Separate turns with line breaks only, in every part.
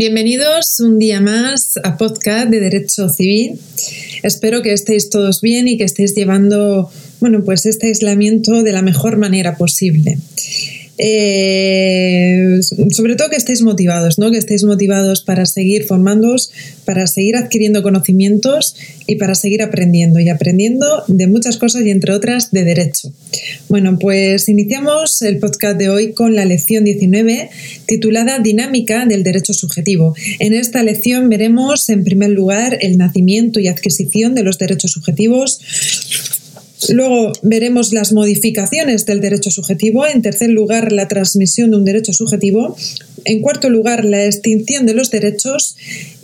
Bienvenidos un día más a podcast de Derecho Civil. Espero que estéis todos bien y que estéis llevando, bueno, pues este aislamiento de la mejor manera posible. Eh, sobre todo que estéis motivados, ¿no? que estéis motivados para seguir formándoos, para seguir adquiriendo conocimientos y para seguir aprendiendo y aprendiendo de muchas cosas y entre otras de derecho. Bueno, pues iniciamos el podcast de hoy con la lección 19 titulada Dinámica del Derecho Subjetivo. En esta lección veremos en primer lugar el nacimiento y adquisición de los derechos subjetivos Luego veremos las modificaciones del derecho subjetivo. En tercer lugar, la transmisión de un derecho subjetivo. En cuarto lugar, la extinción de los derechos.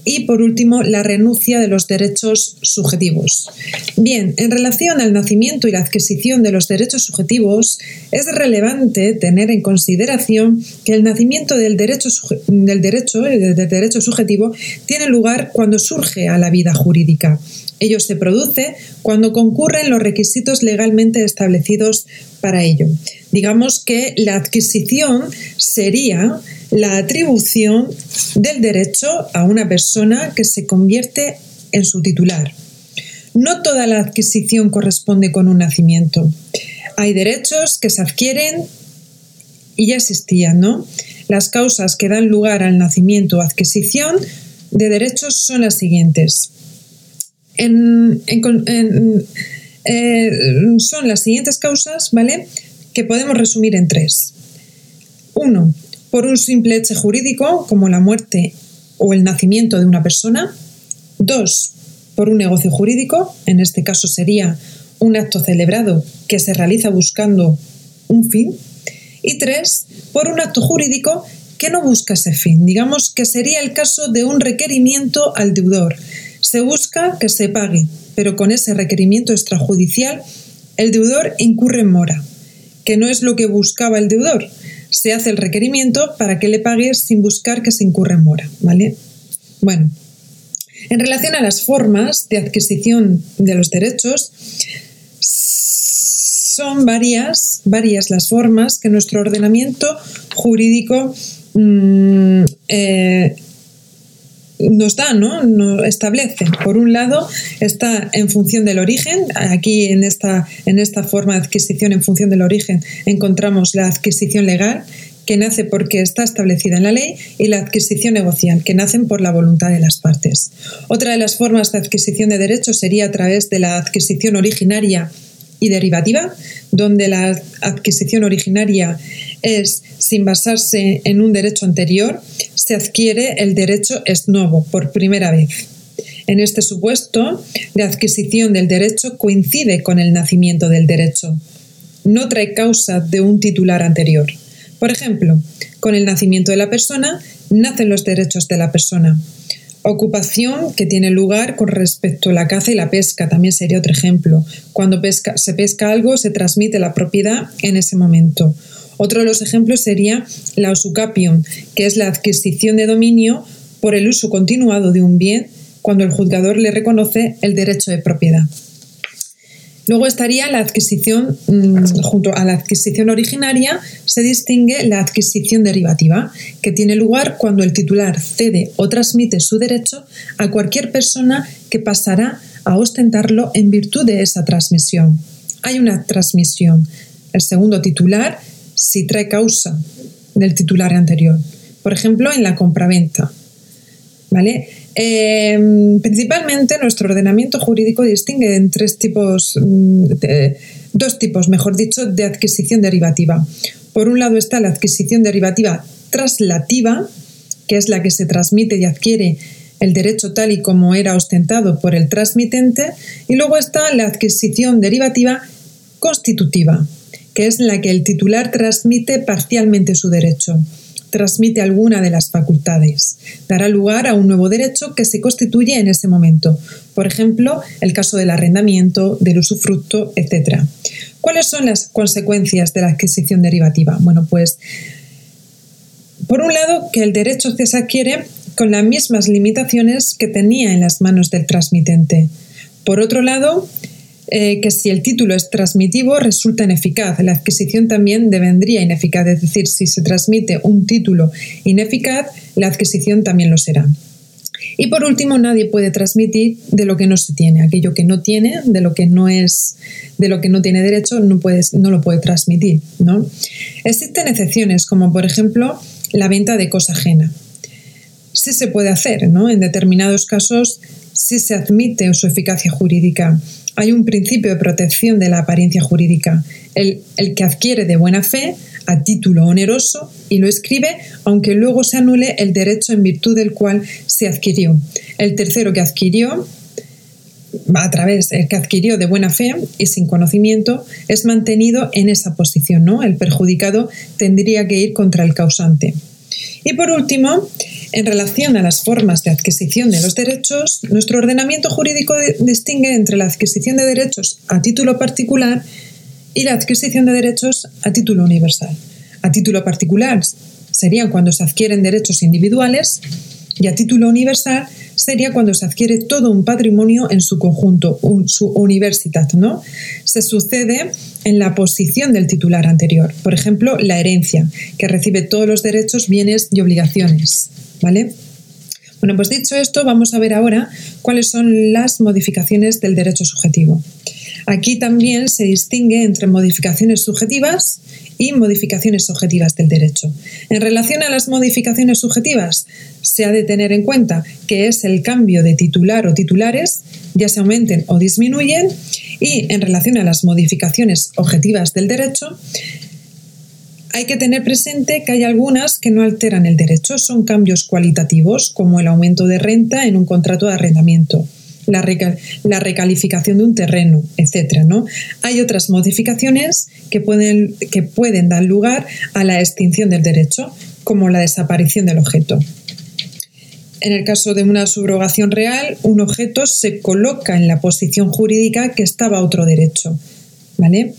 Y por último, la renuncia de los derechos subjetivos. Bien, en relación al nacimiento y la adquisición de los derechos subjetivos, es relevante tener en consideración que el nacimiento del derecho, del derecho, del derecho subjetivo tiene lugar cuando surge a la vida jurídica. Ello se produce cuando concurren los requisitos legalmente establecidos para ello. Digamos que la adquisición sería la atribución del derecho a una persona que se convierte en su titular. No toda la adquisición corresponde con un nacimiento. Hay derechos que se adquieren y ya existían, ¿no? Las causas que dan lugar al nacimiento o adquisición de derechos son las siguientes. Eh, son las siguientes causas, ¿vale? Que podemos resumir en tres. Uno, por un simple hecho jurídico, como la muerte o el nacimiento de una persona. Dos, por un negocio jurídico, en este caso sería un acto celebrado que se realiza buscando un fin. Y tres, por un acto jurídico que no busca ese fin. Digamos que sería el caso de un requerimiento al deudor, se busca que se pague, pero con ese requerimiento extrajudicial el deudor incurre en mora, que no es lo que buscaba el deudor. Se hace el requerimiento para que le pague sin buscar que se incurra en mora, ¿vale? Bueno, en relación a las formas de adquisición de los derechos, son varias, varias las formas que nuestro ordenamiento jurídico mm, eh, nos da, ¿no? Nos establece. Por un lado, está en función del origen. Aquí en esta, en esta forma de adquisición en función del origen encontramos la adquisición legal, que nace porque está establecida en la ley, y la adquisición negocial, que nacen por la voluntad de las partes. Otra de las formas de adquisición de derechos sería a través de la adquisición originaria y derivativa, donde la adquisición originaria es sin basarse en un derecho anterior, se adquiere el derecho es nuevo por primera vez. En este supuesto, la adquisición del derecho coincide con el nacimiento del derecho. No trae causa de un titular anterior. Por ejemplo, con el nacimiento de la persona nacen los derechos de la persona. Ocupación que tiene lugar con respecto a la caza y la pesca también sería otro ejemplo. Cuando se pesca algo se transmite la propiedad en ese momento. Otro de los ejemplos sería la usucapion, que es la adquisición de dominio por el uso continuado de un bien cuando el juzgador le reconoce el derecho de propiedad. Luego estaría la adquisición, mm, junto a la adquisición originaria, se distingue la adquisición derivativa, que tiene lugar cuando el titular cede o transmite su derecho a cualquier persona que pasará a ostentarlo en virtud de esa transmisión. Hay una transmisión. El segundo titular si trae causa del titular anterior. Por ejemplo, en la compraventa. ¿Vale? Em, principalmente nuestro ordenamiento jurídico distingue en tres tipos, mm, dos tipos, mejor dicho, de adquisición derivativa. Por un lado está la adquisición derivativa traslativa, que es la que se transmite y adquiere el derecho tal y como era ostentado por el transmitente, y luego está la adquisición derivativa constitutiva, que es la que el titular transmite parcialmente su derecho, transmite alguna de las facultades, dará lugar a un nuevo derecho que se constituye en ese momento, por ejemplo, el caso del arrendamiento, del usufructo, etc. ¿Cuáles son las consecuencias de la adquisición derivativa? Bueno, pues por un lado, que el derecho se adquiere con las mismas limitaciones que tenía en las manos del transmitente. Por otro lado, eh, que si el título es transmitivo resulta ineficaz. La adquisición también devendría ineficaz, es decir, si se transmite un título ineficaz, la adquisición también lo será. Y por último, nadie puede transmitir de lo que no se tiene. Aquello que no tiene, de lo que no es, de lo que no tiene derecho, no, puedes, no lo puede transmitir. ¿no? Existen excepciones, como por ejemplo la venta de cosa ajena. Sí se puede hacer, ¿no? En determinados casos sí se admite su eficacia jurídica. Hay un principio de protección de la apariencia jurídica. El, que adquiere de buena fe a título oneroso y lo escribe aunque luego se anule el derecho en virtud del cual se adquirió. El tercero que adquirió a través, el que adquirió de buena fe y sin conocimiento, es mantenido en esa posición, ¿no? El perjudicado tendría que ir contra el causante. Y por último, en relación a las formas de adquisición de los derechos, nuestro ordenamiento jurídico distingue entre la adquisición de derechos a título particular y la adquisición de derechos a título universal. A título particular serían cuando se adquieren derechos individuales y a título universal sería cuando se adquiere todo un patrimonio en su conjunto, su universidad, ¿no? Se sucede en la posición del titular anterior. Por ejemplo, la herencia, que recibe todos los derechos, bienes y obligaciones, ¿vale? Bueno, pues dicho esto, vamos a ver ahora cuáles son las modificaciones del derecho subjetivo. Aquí también se distingue entre modificaciones subjetivas y modificaciones objetivas del derecho. En relación a las modificaciones subjetivas, se ha de tener en cuenta que es el cambio de titular o titulares, ya se aumenten o disminuyen, y en relación a las modificaciones objetivas del derecho, hay que tener presente que hay algunas que no alteran el derecho, son cambios cualitativos, como el aumento de renta en un contrato de arrendamiento la, recalificación de un terreno, etc. ¿no? Hay otras modificaciones que pueden, que pueden dar lugar a la extinción del derecho, como la desaparición del objeto. En el caso de una subrogación real, un objeto se coloca en la posición jurídica que estaba otro derecho. ¿vale?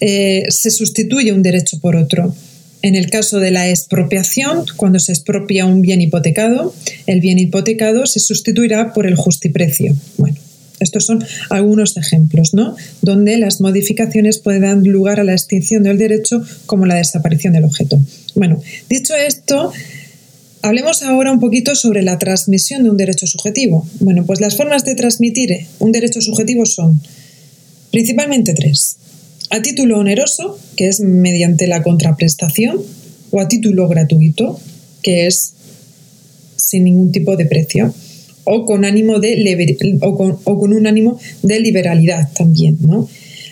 Eh, se sustituye un derecho por otro. En el caso de la expropiación, cuando se expropia un bien hipotecado, el bien hipotecado se sustituirá por el justiprecio. Bueno, estos son algunos ejemplos, ¿no? Donde las modificaciones pueden dar lugar a la extinción del derecho como la desaparición del objeto. Bueno, dicho esto, hablemos ahora un poquito sobre la transmisión de un derecho subjetivo. Bueno, pues las formas de transmitir un derecho subjetivo son principalmente tres a título oneroso, que es mediante la contraprestación, o a título gratuito, que es sin ningún tipo de precio, o con, ánimo de o con, un ánimo de liberalidad también. ¿no?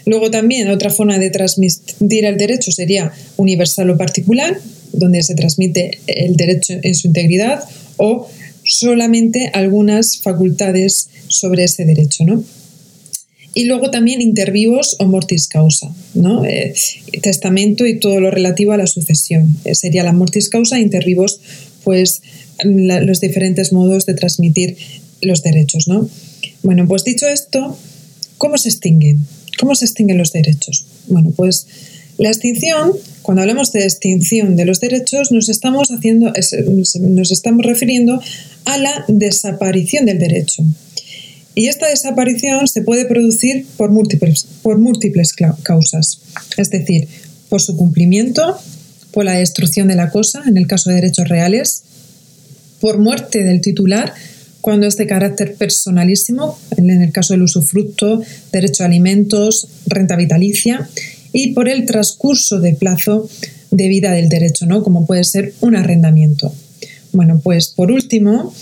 Luego también otra forma de transmitir el derecho sería universal o particular, donde se transmite el derecho en su integridad o solamente algunas facultades sobre ese derecho. ¿no? Y luego también intervivos o mortis causa, ¿no? Eh, testamento y todo lo relativo a la sucesión. Eh, sería la mortis causa, intervivos, pues los diferentes modos de transmitir los derechos, ¿no? Bueno, pues dicho esto, ¿cómo se extinguen? ¿Cómo se extinguen los derechos? Bueno, pues la extinción, cuando hablamos de extinción de los derechos, nos estamos haciendo, nos estamos refiriendo a la desaparición del derecho. Y esta desaparición se puede producir por múltiples, por múltiples causas, es decir, por su cumplimiento, por la destrucción de la cosa, en el caso de derechos reales, por muerte del titular, cuando es de carácter personalísimo, en el caso del usufructo, derecho a alimentos, renta vitalicia, y por el transcurso de plazo de vida del derecho, ¿no? como puede ser un arrendamiento. Bueno, pues por último,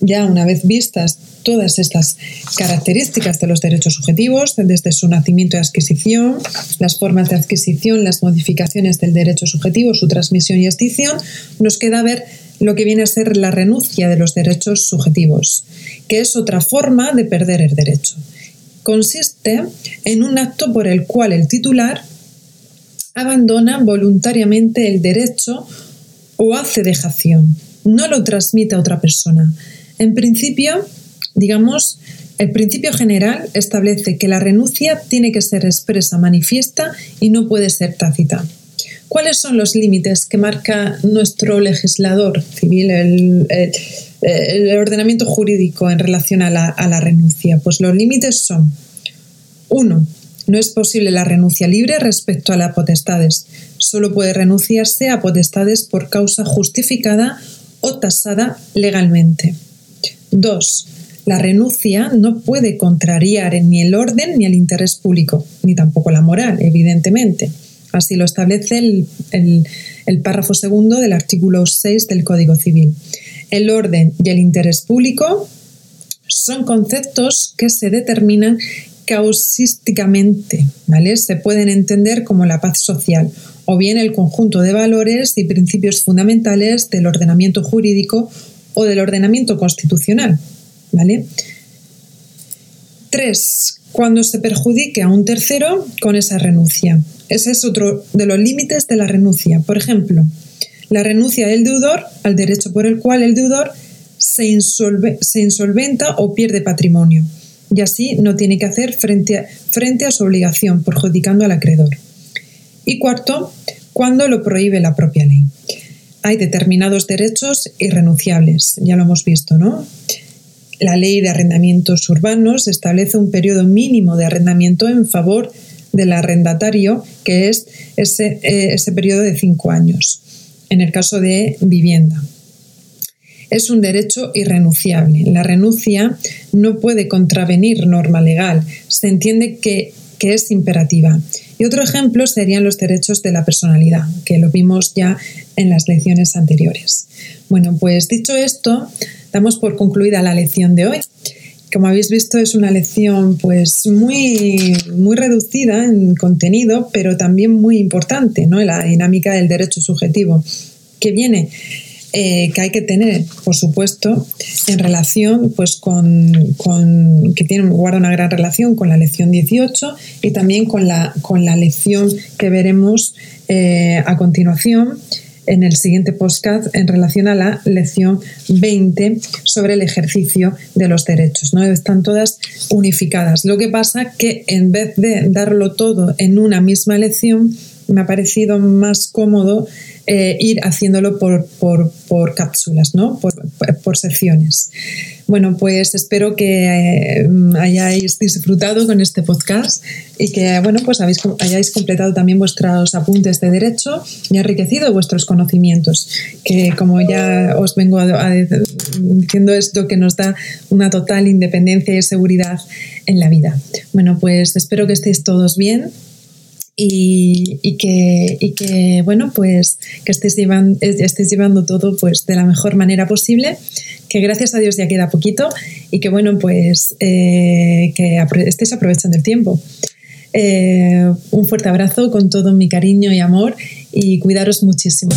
ya una vez vistas todas estas características de los derechos subjetivos, desde su nacimiento y adquisición, las formas de adquisición, las modificaciones del derecho subjetivo, su transmisión y extinción, nos queda ver lo que viene a ser la renuncia de los derechos subjetivos, que es otra forma de perder el derecho. Consiste en un acto por el cual el titular abandona voluntariamente el derecho o hace dejación, no lo transmite a otra persona. En principio, Digamos, el principio general establece que la renuncia tiene que ser expresa, manifiesta y no puede ser tácita. ¿Cuáles son los límites que marca nuestro legislador civil, el, ordenamiento jurídico en relación a la, renuncia? Pues los límites son, 1. No es posible la renuncia libre respecto a las potestades. Solo puede renunciarse a potestades por causa justificada o tasada legalmente. 2. La renuncia no puede contrariar ni el orden ni el interés público, ni tampoco la moral, evidentemente. Así lo establece el, párrafo segundo del artículo 6 del Código Civil. El orden y el interés público son conceptos que se determinan causísticamente, ¿vale? Se pueden entender como la paz social o bien el conjunto de valores y principios fundamentales del ordenamiento jurídico o del ordenamiento constitucional, ¿vale? Tres, cuando se perjudique a un tercero con esa renuncia. Ese es otro de los límites de la renuncia. Por ejemplo, la renuncia del deudor al derecho por el cual el deudor se, se insolventa o pierde patrimonio y así no tiene que hacer frente a, frente a su obligación, perjudicando al acreedor. Y cuarto, cuando lo prohíbe la propia ley. Hay determinados derechos irrenunciables, ya lo hemos visto, ¿no? La ley de arrendamientos urbanos establece un periodo mínimo de arrendamiento en favor del arrendatario, que es ese, eh, ese periodo de cinco años, en el caso de vivienda es un derecho irrenunciable. La renuncia no puede contravenir norma legal. Se entiende que, es imperativa. Y otro ejemplo serían los derechos de la personalidad, que lo vimos ya en las lecciones anteriores. Bueno, pues dicho esto, damos por concluida la lección de hoy. Como habéis visto, es una lección pues muy, muy reducida en contenido, pero también muy importante, ¿no? La dinámica del derecho subjetivo, que viene eh, que hay que tener, por supuesto, en relación, pues con, que tiene, guarda una gran relación con la lección 18 y también con la, con la lección que veremos eh, a continuación en el siguiente podcast en relación a la lección 20 sobre el ejercicio de los derechos. ¿no? Están todas unificadas. Lo que pasa que en vez de darlo todo en una misma lección, me ha parecido más cómodo eh, ir haciéndolo por, por, cápsulas, ¿no? Por, secciones. Bueno, pues espero que eh, hayáis disfrutado con este podcast y que, bueno, pues habéis, hayáis completado también vuestros apuntes de derecho y enriquecido vuestros conocimientos, que como ya os vengo diciendo, es lo que nos da una total independencia y seguridad en la vida. Bueno, pues espero que estéis todos bien y, que, que, bueno, pues que estés llevando, estés llevando todo pues de la mejor manera posible, que gracias a Dios ya queda poquito y que bueno, pues eh, que estés aprovechando el tiempo. Eh, un fuerte abrazo con todo mi cariño y amor y cuidaros muchísimo.